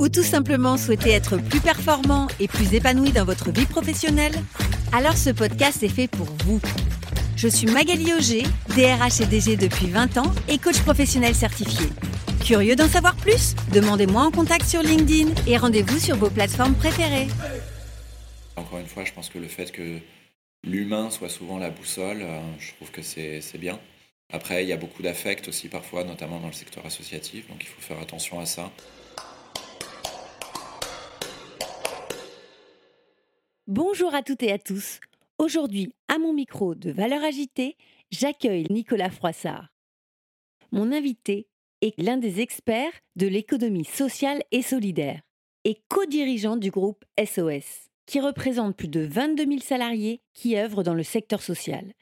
ou tout simplement souhaitez être plus performant et plus épanoui dans votre vie professionnelle Alors ce podcast est fait pour vous. Je suis Magali Auger, DRH et DG depuis 20 ans et coach professionnel certifié. Curieux d'en savoir plus? Demandez-moi en contact sur LinkedIn et rendez-vous sur vos plateformes préférées. Encore une fois, je pense que le fait que l'humain soit souvent la boussole, euh, je trouve que c'est c'est bien. Après, il y a beaucoup d'affect aussi parfois, notamment dans le secteur associatif, donc il faut faire attention à ça. Bonjour à toutes et à tous. Aujourd'hui, à mon micro de Valeur Agitée, j'accueille Nicolas Froissart. Mon invité est l'un des experts de l'économie sociale et solidaire et co-dirigeant du groupe SOS, qui représente plus de 22 000 salariés qui œuvrent dans le secteur social.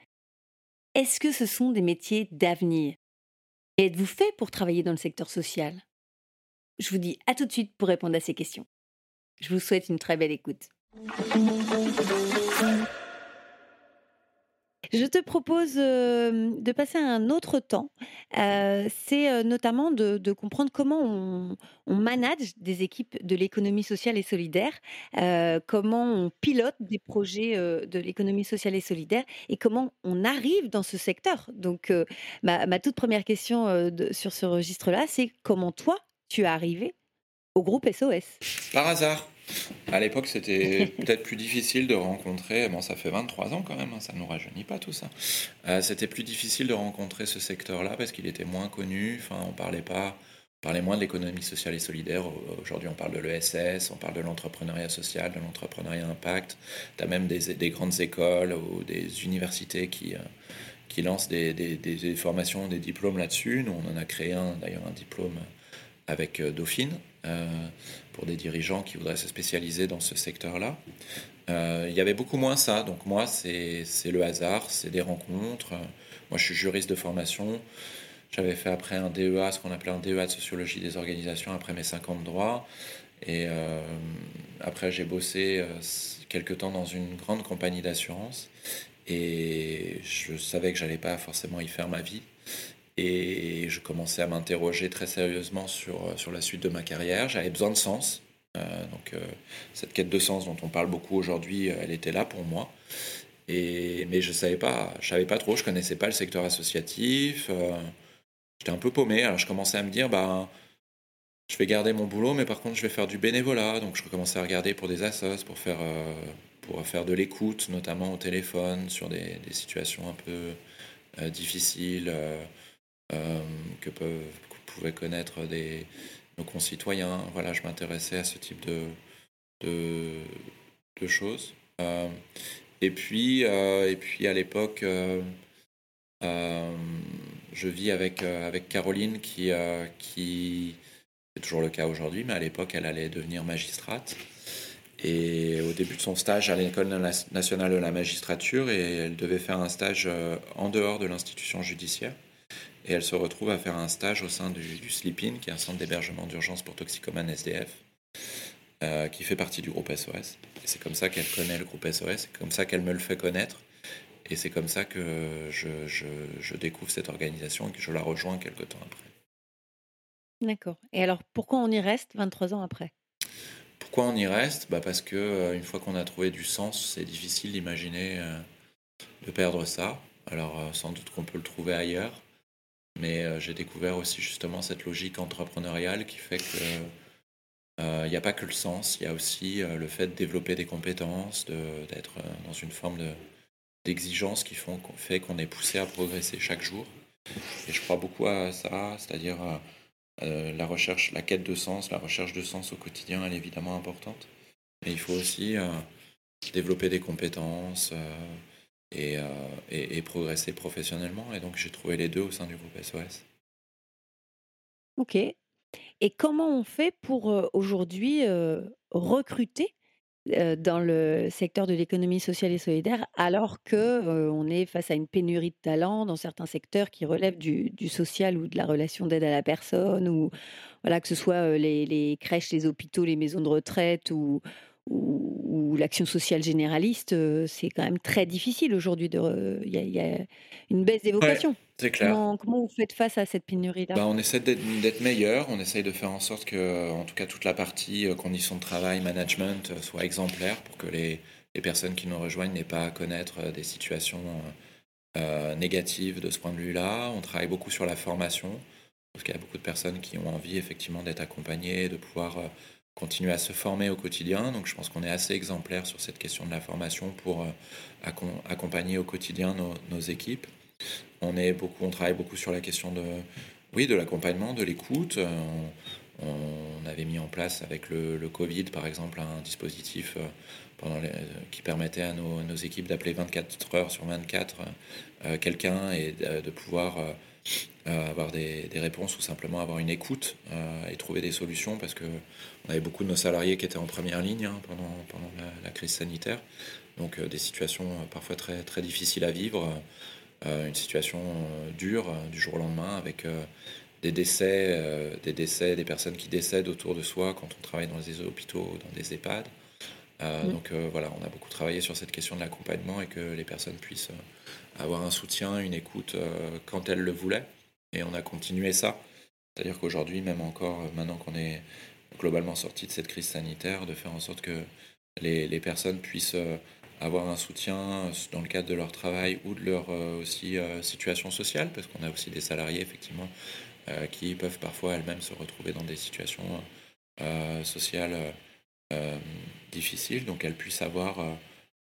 Est-ce que ce sont des métiers d'avenir? Êtes-vous fait pour travailler dans le secteur social? Je vous dis à tout de suite pour répondre à ces questions. Je vous souhaite une très belle écoute. Je te propose euh, de passer à un autre temps. Euh, c'est euh, notamment de, comprendre comment on, manage des équipes de l'économie sociale et solidaire, comment on pilote des projets de l'économie sociale et solidaire et comment on arrive dans ce secteur. Donc, ma, toute première question sur ce registre-là, c'est comment toi, tu es arrivé au groupe SOS Par hasard. À l'époque, c'était peut-être plus difficile de rencontrer, bon, ça fait 23 ans quand même, hein, ça ne nous rajeunit pas tout ça. Euh, c'était plus difficile de rencontrer ce secteur-là parce qu'il était moins connu, enfin, on parlait pas, parlait moins de l'économie sociale et solidaire. Aujourd'hui, on parle de l'ESS, on parle de l'entrepreneuriat social, de l'entrepreneuriat impact. Tu as même des, des grandes écoles ou des universités qui, euh, qui lancent des, formations, des diplômes là-dessus. Nous, on en a créé un, d'ailleurs, un diplôme avec euh, Dauphine pour des dirigeants qui voudraient se spécialiser dans ce secteur-là. Euh, il y avait beaucoup moins ça, donc moi c'est le hasard, c'est des rencontres. Moi je suis juriste de formation, j'avais fait après un DEA, ce qu'on appelait un DEA de sociologie des organisations après mes 50 droits. Et euh, après j'ai bossé euh, quelques temps dans une grande compagnie d'assurance et je savais que j'allais pas forcément y faire ma vie. Et je commençais à m'interroger très sérieusement sur, euh, sur la suite de ma carrière. J'avais besoin de sens. Euh, donc euh, cette quête de sens dont on parle beaucoup aujourd'hui, elle était là pour moi. Et, mais je savais savais pas trop, je connaissais pas le secteur associatif. J'étais un peu paumé. Alors je commençais à me dire, bah, je vais garder mon boulot, mais par contre je vais faire du bénévolat. Donc je recommençais à regarder pour des assos, pour faire, pour faire de l'écoute, notamment au téléphone, sur des, situations un peu difficiles. Euh, que peuvent pouvaient connaître des, nos concitoyens. Voilà, je m'intéressais à ce type de, de, choses. Euh, et, puis, euh, et puis à l'époque, je vis avec, avec Caroline qui, qui c'est toujours le cas aujourd'hui, mais à l'époque, elle allait devenir magistrate. Et au début de son stage à l'École nationale de la magistrature, et elle devait faire un stage en dehors de l'institution judiciaire. Et elle se retrouve à faire un stage au sein du, du SLIPIN, qui est un centre d'hébergement d'urgence pour toxicomanes SDF, euh, qui fait partie du groupe SOS. Et c'est comme ça qu'elle connaît le groupe SOS, c'est comme ça qu'elle me le fait connaître. Et c'est comme ça que je, je, je découvre cette organisation et que je la rejoins quelques temps après. D'accord. Et alors, pourquoi on y reste 23 ans après? Pourquoi on y reste? Bah Parce que euh, une fois qu'on a trouvé du sens, c'est difficile d'imaginer euh, de perdre ça. Alors sans doute qu'on peut le trouver ailleurs, mais euh, j'ai découvert aussi justement cette logique entrepreneuriale qui fait que euh, n'y a pas que le sens, il y a aussi euh, le fait de développer des compétences, d'être dans une forme de d'exigence qui fait qu'on est poussé à progresser chaque jour. Et je crois beaucoup à ça, c'est-à-dire la recherche, la quête de sens, la recherche de sens au quotidien, elle est évidemment importante. Mais il faut aussi développer des compétences et, euh, et- et progresser professionnellement. Et donc j'ai trouvé les deux au sein du groupe SOS. Ok. Et comment on fait pour euh, aujourd'hui euh, recruter dans le secteur de l'économie sociale et solidaire, alors que on est face à une pénurie de talents dans certains secteurs qui relèvent du, du social ou de la relation d'aide à la personne, ou voilà que ce soit les, les, crèches, les hôpitaux, les maisons de retraite ou, ou, l'action sociale généraliste, c'est quand même très difficile aujourd'hui. Il y, y, a une baisse des vocations. c'est clair. Comment, vous faites face à cette pénurie-là? Bah, On essaie d'être meilleur, on essaye de faire en sorte que, en tout cas, toute la partie conditions de travail, management, soit exemplaire pour que les, les personnes qui nous rejoignent n'aient pas à connaître des situations euh, négatives de ce point de vue-là. On travaille beaucoup sur la formation, parce qu'il y a beaucoup de personnes qui ont envie effectivement d'être accompagnées, de pouvoir continuer à se former au quotidien. Donc je pense qu'on est assez exemplaire sur cette question de la formation pour euh, accompagner au quotidien nos, équipes. On, est beaucoup, on travaille beaucoup sur la question de, oui, de l'accompagnement, de l'écoute. Euh, on, avait mis en place avec le, Covid, par exemple, un dispositif euh, pendant qui permettait à nos, équipes d'appeler 24 heures sur 24 quelqu'un et de pouvoir avoir des, réponses ou simplement avoir une écoute euh, et trouver des solutions parce que on avait beaucoup de nos salariés qui étaient en première ligne hein, pendant, pendant la, crise sanitaire. Donc euh, des situations parfois très, très difficiles à vivre, une situation dure du jour au lendemain avec des décès, des décès, des personnes qui décèdent autour de soi quand on travaille dans des hôpitaux, dans des EHPAD. Donc voilà, on a beaucoup travaillé sur cette question de l'accompagnement et que les personnes puissent avoir un soutien, une écoute quand elles le voulaient. Et on a continué ça. C'est-à-dire qu'aujourd'hui, même encore, euh, maintenant qu'on est globalement sorti de cette crise sanitaire, de faire en sorte que les, personnes puissent euh, avoir un soutien euh, dans le cadre de leur travail ou de leur aussi situation sociale, parce qu'on a aussi des salariés effectivement qui peuvent parfois elles-mêmes se retrouver dans des situations sociales difficiles, donc elles puissent avoir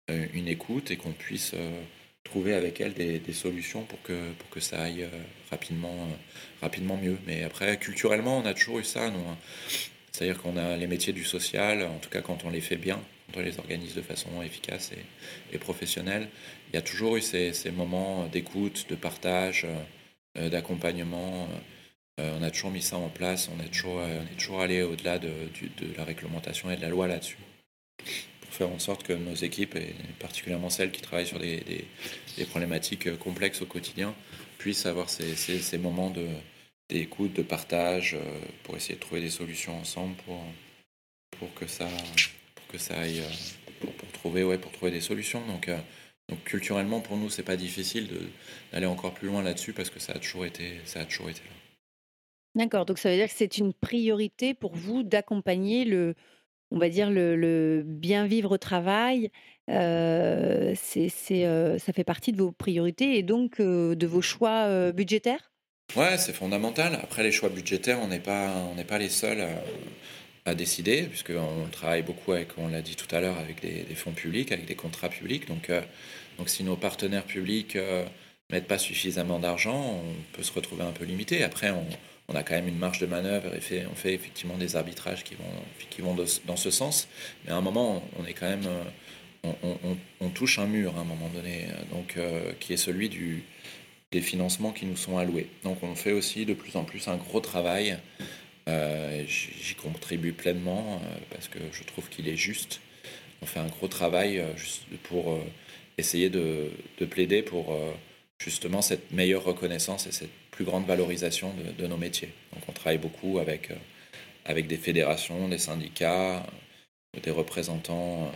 une écoute et qu'on puisse trouver avec elle des, solutions pour que, pour que ça aille euh, rapidement, euh, rapidement mieux. Mais après, culturellement, on a toujours eu ça, nous. Hein. C'est-à-dire qu'on a les métiers du social, en tout cas quand on les fait bien, quand on les organise de façon efficace et, professionnelle, il y a toujours eu ces, moments d'écoute, de partage, euh, d'accompagnement. On a toujours mis ça en place, on est toujours, on est toujours allé au-delà de, de la réglementation et de la loi là-dessus faire en sorte que nos équipes, et particulièrement celles qui travaillent sur des, problématiques complexes au quotidien, puissent avoir ces, moments d'écoute, de partage, euh, pour essayer de trouver des solutions ensemble pour, pour, que, ça, pour que ça aille, euh, pour, trouver, ouais, pour trouver des solutions. Donc, euh, donc culturellement, pour nous, c'est pas difficile d'aller encore plus loin là-dessus parce que ça a toujours été, ça a toujours été là. D'accord, donc ça veut dire que c'est une priorité pour vous d'accompagner le, on va dire, le, bien vivre au travail, euh, c'est, euh, ça fait partie de vos priorités et donc euh, de vos choix budgétaires? Ouais, c'est fondamental. Après, les choix budgétaires, on n'est pas, pas les seuls à, décider, puisqu'on travaille beaucoup avec, on l'a dit tout à l'heure, avec des, fonds publics, avec des contrats publics. Donc, donc si nos partenaires publics ne mettent pas suffisamment d'argent, on peut se retrouver un peu limité. Après, on on a quand même une marge de manœuvre et on fait effectivement des arbitrages qui vont, qui vont dans ce sens. Mais à un moment, on est quand même, euh, on, touche un mur à un moment donné, donc euh, qui est celui du, des financements qui nous sont alloués. Donc on fait aussi de plus en plus un gros travail. Euh, j'y contribue pleinement parce que je trouve qu'il est juste. On fait un gros travail pour essayer de, de plaider pour justement cette meilleure reconnaissance et cette grande valorisation de, nos métiers. Donc on travaille beaucoup avec, euh, avec des fédérations, des syndicats, des représentants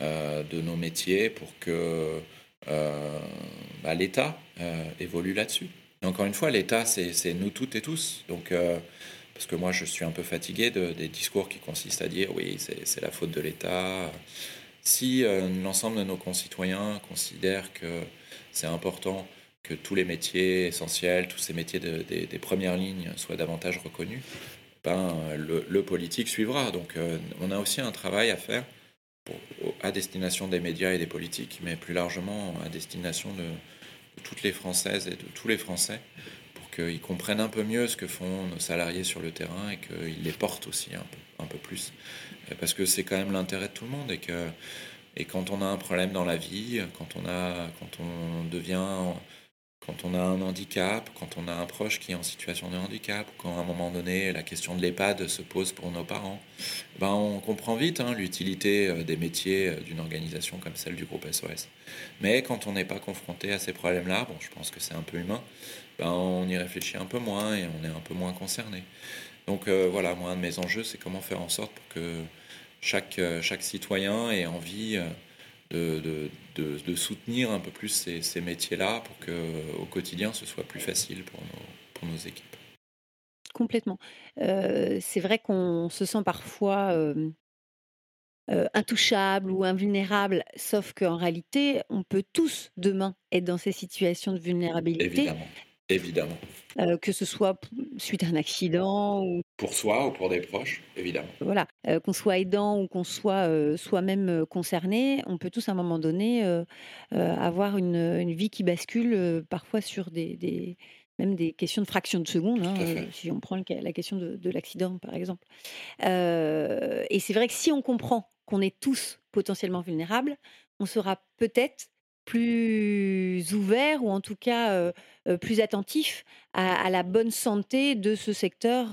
euh, de nos métiers pour que euh, bah, l'État évolue là-dessus. encore une fois, l'État, c'est nous toutes et tous. Donc, parce que moi, je suis un peu fatigué de, des discours qui consistent à dire oui, c'est la faute de l'État. Si l'ensemble de nos concitoyens considèrent que c'est important que tous les métiers essentiels, tous ces métiers des premières lignes soient davantage reconnus, ben, le, politique suivra. Donc euh, on a aussi un travail à faire à destination des médias et des politiques, mais plus largement à destination de, toutes les Françaises et de tous les Français, pour qu'ils comprennent un peu mieux ce que font nos salariés sur le terrain et qu'ils les portent aussi un peu, un peu plus. Parce que c'est quand même l'intérêt de tout le monde et que et quand on a un problème dans la vie, quand on, a, quand on devient quand on a un handicap, quand on a un proche qui est en situation de handicap, quand à un moment donné la question de l'EHPAD se pose pour nos parents, ben on comprend vite hein, l'utilité euh, des métiers euh, d'une organisation comme celle du groupe SOS. Mais quand on n'est pas confronté à ces problèmes-là, bon, je pense que c'est un peu humain, ben on y réfléchit un peu moins et on est un peu moins concerné. Donc euh, voilà, moi, un de mes enjeux, c'est comment faire en sorte pour que chaque, chaque citoyen ait envie de, de, soutenir un peu plus ces, métiers-là pour qu'au quotidien, ce soit plus facile pour nos, pour nos équipes. Complètement. Euh, c'est vrai qu'on se sent parfois euh, euh, intouchable ou invulnérable, sauf qu'en réalité, on peut tous demain être dans ces situations de vulnérabilité. Évidemment. Évidemment. que ce soit suite à un accident ou pour soi ou pour des proches, évidemment. Voilà, qu'on soit aidant ou qu'on soit soi-même concerné, on peut tous à un moment donné avoir une, vie qui bascule parfois sur des, même des questions de fraction de seconde, hein, si on prend la question de, de l'accident par exemple. et c'est vrai que si on comprend qu'on est tous potentiellement vulnérables, on sera peut-être plus ouvert ou en tout cas plus attentif à, la bonne santé de ce secteur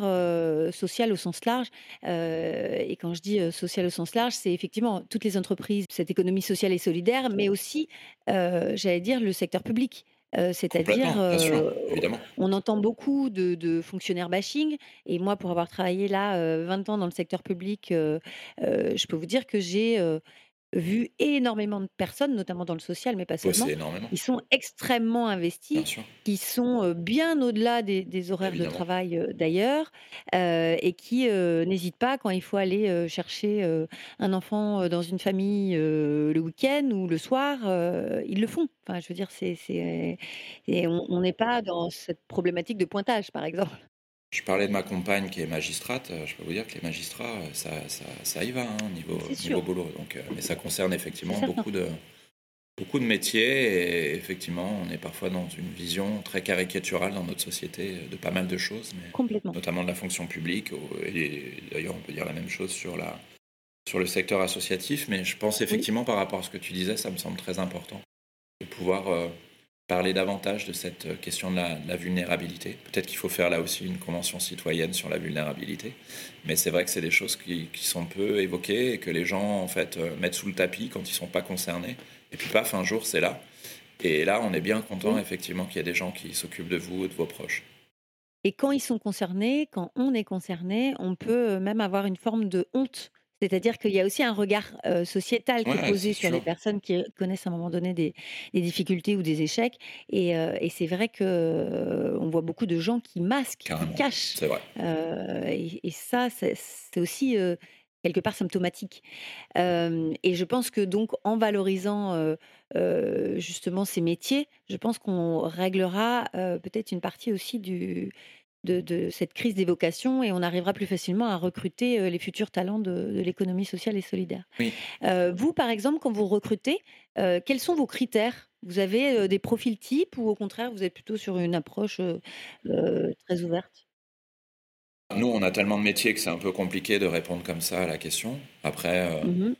social au sens large. et quand je dis social au sens large, c'est effectivement toutes les entreprises, cette économie sociale et solidaire, mais aussi, j'allais dire, le secteur public. C'est-à-dire, on entend beaucoup de, fonctionnaires bashing, et moi, pour avoir travaillé là 20 ans dans le secteur public, je peux vous dire que j'ai vu énormément de personnes, notamment dans le social, mais pas seulement. Ils sont extrêmement investis, qui sont bien au-delà des, horaires de travail d'ailleurs, et qui n'hésitent pas quand il faut aller chercher un enfant dans une famille le week-end ou le soir, ils le font. Enfin, je veux dire, c'est, on n'est pas dans cette problématique de pointage, par exemple. Je parlais de ma compagne qui est magistrate. Euh, je peux vous dire que les magistrats, euh, ça, ça, ça y va, hein, niveau, niveau boulot. Donc, euh, mais ça concerne effectivement beaucoup de, beaucoup de métiers. Et effectivement, on est parfois dans une vision très caricaturale dans notre société de pas mal de choses, mais notamment de la fonction publique. Et d'ailleurs, on peut dire la même chose sur, la, sur le secteur associatif. Mais je pense effectivement, par rapport à ce que tu disais, ça me semble très important de pouvoir parler davantage de cette euh, question de la, vulnérabilité. Peut-être qu'il faut faire là aussi une convention citoyenne sur la vulnérabilité, mais c'est vrai que c'est des choses qui, sont peu évoquées et que les gens en fait euh, mettent sous le tapis quand ils sont pas concernés. Et puis paf, un jour c'est là. Et là, on est bien content effectivement qu'il y ait des gens qui s'occupent de vous et de vos proches. Et quand ils sont concernés, quand on est concerné, on peut euh, même avoir une forme de honte c'est-à-dire qu'il y a aussi un regard sociétal qui est posé sur les personnes qui connaissent à un moment donné des, difficultés ou des échecs. Et, c'est vrai que on voit beaucoup de gens qui masquent, qui cachent. Et, ça, c'est aussi quelque part symptomatique. et je pense que donc en valorisant justement ces métiers, je pense qu'on réglera peut-être une partie aussi du de, cette crise des vocations et on arrivera plus facilement à recruter euh, les futurs talents de, l'économie sociale et solidaire. Euh, vous, par exemple, quand vous recrutez, euh, quels sont vos critères? Vous avez des profils types ou au contraire, vous êtes plutôt sur une approche très ouverte? Nous, on a tellement de métiers que c'est un peu compliqué de répondre comme ça à la question. Après, mmh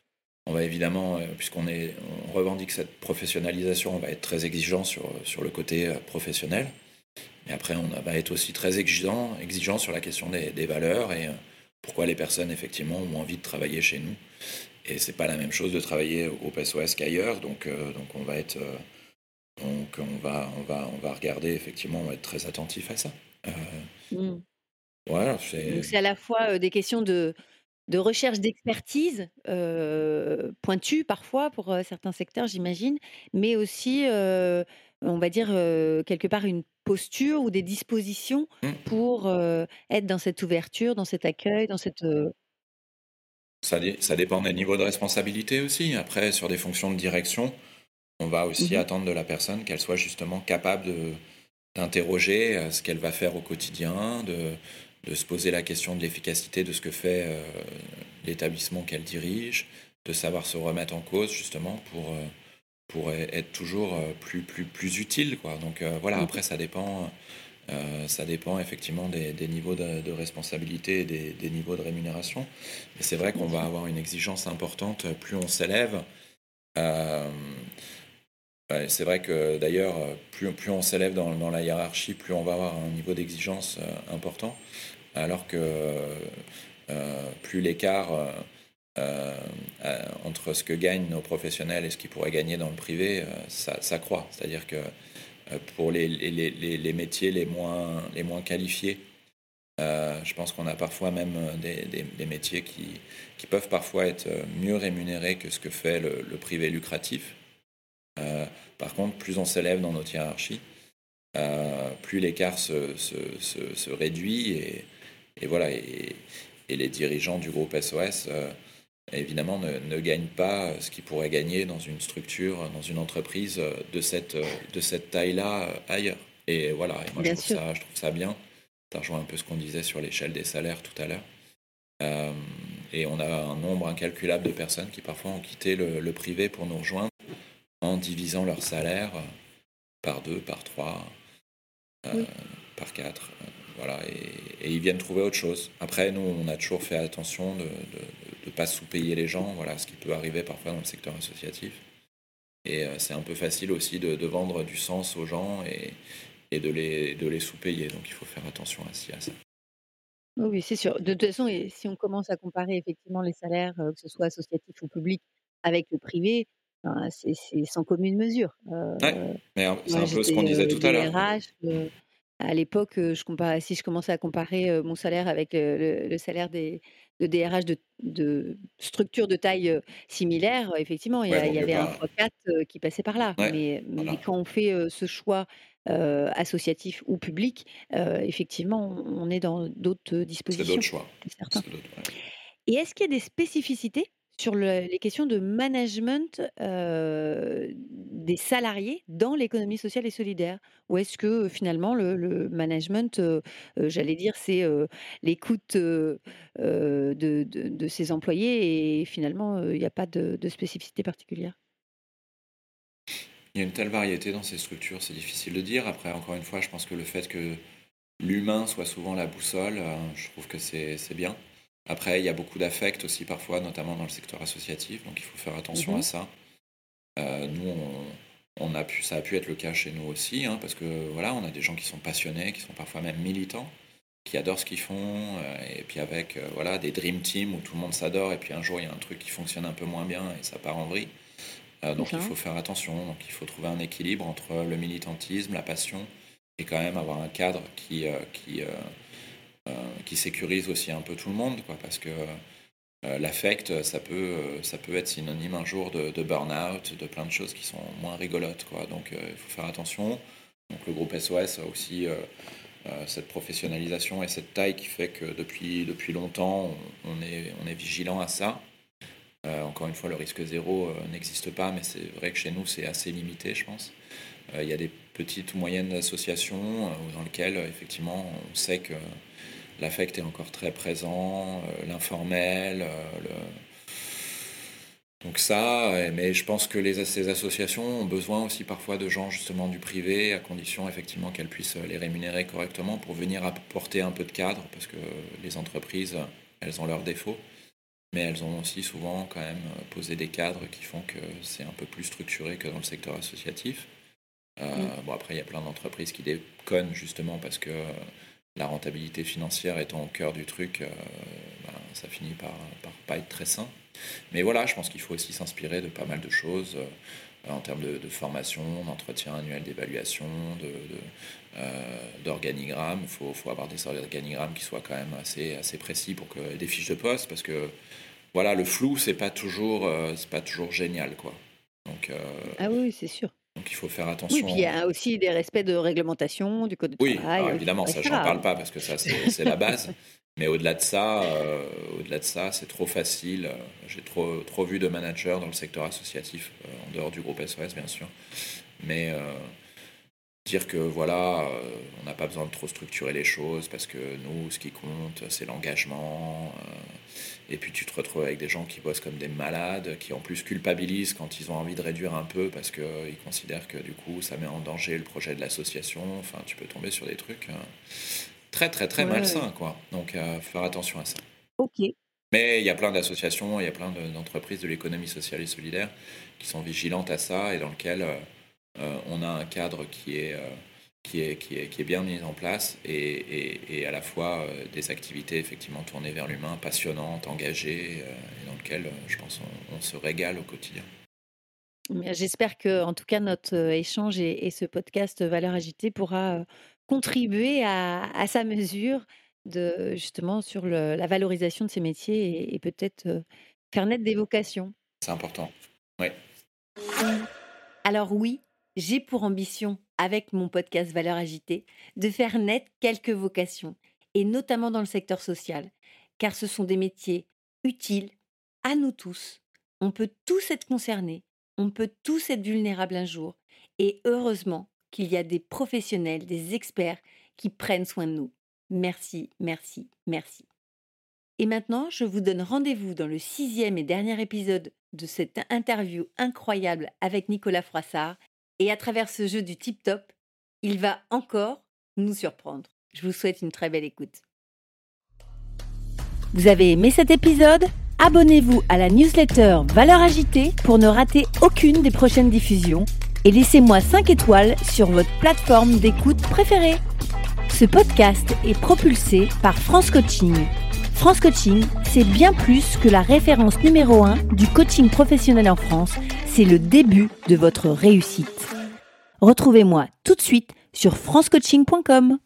on va évidemment, puisqu'on on revendique cette professionnalisation, on va être très exigeant sur, sur le côté professionnel. Et après, on va être aussi très exigeant, exigeant sur la question des, valeurs et euh, pourquoi les personnes, effectivement, ont envie de travailler chez nous. Et c'est pas la même chose de travailler au groupe SOS qu'ailleurs. Donc, euh, donc, on va être. Euh, donc, on va, on, va, on va regarder, effectivement, on va être très attentif à ça. Mmh. Voilà, c'est. c'est à la fois des questions de, de recherche d'expertise, pointue parfois pour certains secteurs, j'imagine, mais aussi on va dire, quelque part une posture ou des dispositions mmh. pour être dans cette ouverture, dans cet accueil, dans cette... Ça, ça, dépend des niveaux de responsabilité aussi. Après, sur des fonctions de direction, on va aussi mmh attendre de la personne qu'elle soit justement capable d'interroger ce qu'elle va faire au quotidien, de, de, se poser la question de l'efficacité de ce que fait l'établissement qu'elle dirige, de savoir se remettre en cause justement pour pourrait être toujours euh, plus, plus, plus utile. Quoi. Donc euh, voilà, après, ça dépend, euh, ça dépend effectivement des, niveaux de, responsabilité et des, niveaux de rémunération. Mais c'est vrai qu'on va avoir une exigence importante plus on s'élève. c'est vrai que d'ailleurs, plus, plus on s'élève dans, dans, la hiérarchie, plus on va avoir un niveau d'exigence important, alors que plus l'écart entre ce que gagnent nos professionnels et ce qu'ils pourraient gagner dans le privé, ça, ça croît. C'est-à-dire que pour les, métiers les moins, qualifiés, euh, je pense qu'on a parfois même euh, des, métiers qui, peuvent parfois être euh, mieux rémunérés que ce que fait le, privé lucratif. par contre, plus on s'élève dans notre hiérarchie, plus l'écart se, réduit et, voilà. Et, les dirigeants du groupe SOS, évidemment, ne, ne, gagnent pas ce qu'ils pourraient gagner dans une structure, dans une entreprise de cette, de cette taille-là ailleurs. Et voilà, et moi je trouve, ça, je trouve ça bien. Ça rejoint un peu ce qu'on disait sur l'échelle des salaires tout à l'heure. Euh, et on a un nombre incalculable de personnes qui parfois ont quitté le, privé pour nous rejoindre en divisant leur salaire par deux, par trois, euh, par quatre. Euh, voilà, et, ils viennent trouver autre chose. Après, nous, on a toujours fait attention de ne pas sous-payer les gens, voilà, ce qui peut arriver parfois dans le secteur associatif. Et c'est un peu facile aussi de, de, vendre du sens aux gens et, et de les, de les sous-payer. Donc il faut faire attention à, à ça. Oui, c'est sûr. De toute façon, si on commence à comparer effectivement les salaires, euh, que ce soit associatif ou public, avec le privé, ben, c'est sans commune mesure. Euh, mais c'est un peu ce qu'on disait euh, tout à l'heure. À l'époque, je compare, si je commençais à comparer mon salaire avec le, salaire des, de DRH de, de structures de taille similaire, effectivement, il y, avait un 3-4 qui passait par là. mais, mais, quand on fait ce choix euh, associatif ou public, euh, effectivement, on est dans d'autres dispositions. C'est d'autres choix. Et est-ce qu'il y a des spécificités sur les questions de management des salariés dans l'économie sociale et solidaire Ou est-ce que finalement le, management, j'allais dire, c'est l'écoute de, de, ses employés et finalement il n'y a pas de, de spécificité particulière? Il y a une telle variété dans ces structures, c'est difficile de dire. Après, encore une fois, je pense que le fait que l'humain soit souvent la boussole, euh, je trouve que c'est bien. Après, il y a beaucoup d'affect aussi parfois, notamment dans le secteur associatif, donc il faut faire attention à mhm. ça. Euh, nous, on, a pu, ça a pu être le cas chez nous aussi, hein, parce que voilà, on a des gens qui sont passionnés, qui sont parfois même militants, qui adorent ce qu'ils font, euh, et puis avec voilà des dream teams où tout le monde s'adore, et puis un jour il y a un truc qui fonctionne un peu moins bien et ça part en vrille. Euh, donc il faut faire attention, donc il faut trouver un équilibre entre le militantisme, la passion, et quand même avoir un cadre qui, euh, qui, euh, qui sécurise aussi un peu tout le monde, quoi, parce que l'affect, ça peut, ça peut être synonyme un jour de, de burn-out, de plein de choses qui sont moins rigolotes. Quoi. Donc il faut faire attention. Donc le groupe SOS a aussi cette professionnalisation et cette taille qui fait que depuis, depuis longtemps, on est, on est vigilant à ça. Euh, encore une fois, le risque zéro euh, n'existe pas, mais c'est vrai que chez nous, c'est assez limité, je pense. Euh, il y a des petites ou moyennes associations dans lesquelles, effectivement, on sait que l'affect est encore très présent, l'informel, Donc ça, mais je pense que ces associations ont besoin aussi parfois de gens justement du privé, à condition effectivement qu'elles puissent les rémunérer correctement pour venir apporter un peu de cadre, parce que les entreprises, elles ont leurs défauts mais elles ont aussi souvent quand même euh, posé des cadres qui font que c'est un peu plus structuré que dans le secteur associatif. Euh, mm. Bon, après, il y a plein d'entreprises qui déconnent justement parce que euh, la rentabilité financière étant au cœur du truc, ben, ça finit par, par pas être très sain. Mais voilà, je pense qu'il faut aussi s'inspirer de pas mal de choses en termes de, formation, d'entretien annuel d'évaluation, de, d'organigramme. Il faut, faut, avoir des organigrammes qui soient quand même assez, assez précis pour que des fiches de poste, parce que voilà, le flou, c'est pas toujours, euh, pas toujours génial, quoi. Donc, euh, ah oui, c'est sûr. Donc il faut faire attention. Oui, puis il y a aussi des respects de réglementation, du code de travail. Oui, évidemment, ça, j'en parle pas parce que ça, c'est la base. Mais au-delà de ça, euh, au-delà de ça, c'est trop facile. J'ai trop, trop vu de managers dans le secteur associatif, en dehors du groupe SOS, bien sûr. Mais dire que voilà, on n'a pas besoin de trop structurer les choses parce que nous, ce qui compte, c'est l'engagement. Et puis tu te retrouves avec des gens qui bossent comme des malades, qui en plus culpabilisent quand ils ont envie de réduire un peu parce qu'ils considèrent que du coup ça met en danger le projet de l'association. Enfin, tu peux tomber sur des trucs euh, très très très malsains, quoi. Donc, euh, faire attention à ça. Ok. Mais il y a plein d'associations, il y a plein d'entreprises de l'économie sociale et solidaire qui sont vigilantes à ça et dans lesquelles euh, on a un cadre qui est qui est, qui, est, qui est, bien mise en place et, et, à la fois des activités effectivement tournées vers l'humain, passionnantes, engagées, et dans lesquelles je pense on, se régale au quotidien. J'espère que, en tout cas, notre échange et, ce podcast Valeurs agitées pourra contribuer à, à, sa mesure de justement sur le, la valorisation de ces métiers et, peut-être faire naître des vocations. C'est important. Oui. Alors oui, j'ai pour ambition, avec mon podcast Valeurs agitées, de faire naître quelques vocations, et notamment dans le secteur social, car ce sont des métiers utiles à nous tous. On peut tous être concernés, on peut tous être vulnérables un jour, et heureusement qu'il y a des professionnels, des experts qui prennent soin de nous. Merci, merci, merci. Et maintenant, je vous donne rendez-vous dans le sixième et dernier épisode de cette interview incroyable avec Nicolas Froissart. Et à travers ce jeu du tip-top, il va encore nous surprendre. Je vous souhaite une très belle écoute. Vous avez aimé cet épisode? Abonnez-vous à la newsletter Valeurs Agitée pour ne rater aucune des prochaines diffusions et laissez-moi 5 étoiles sur votre plateforme d'écoute préférée. Ce podcast est propulsé par France Coaching France Coaching, c'est bien plus que la référence numéro 1 du coaching professionnel en France, c'est le début de votre réussite. Retrouvez-moi tout de suite sur francecoaching.com.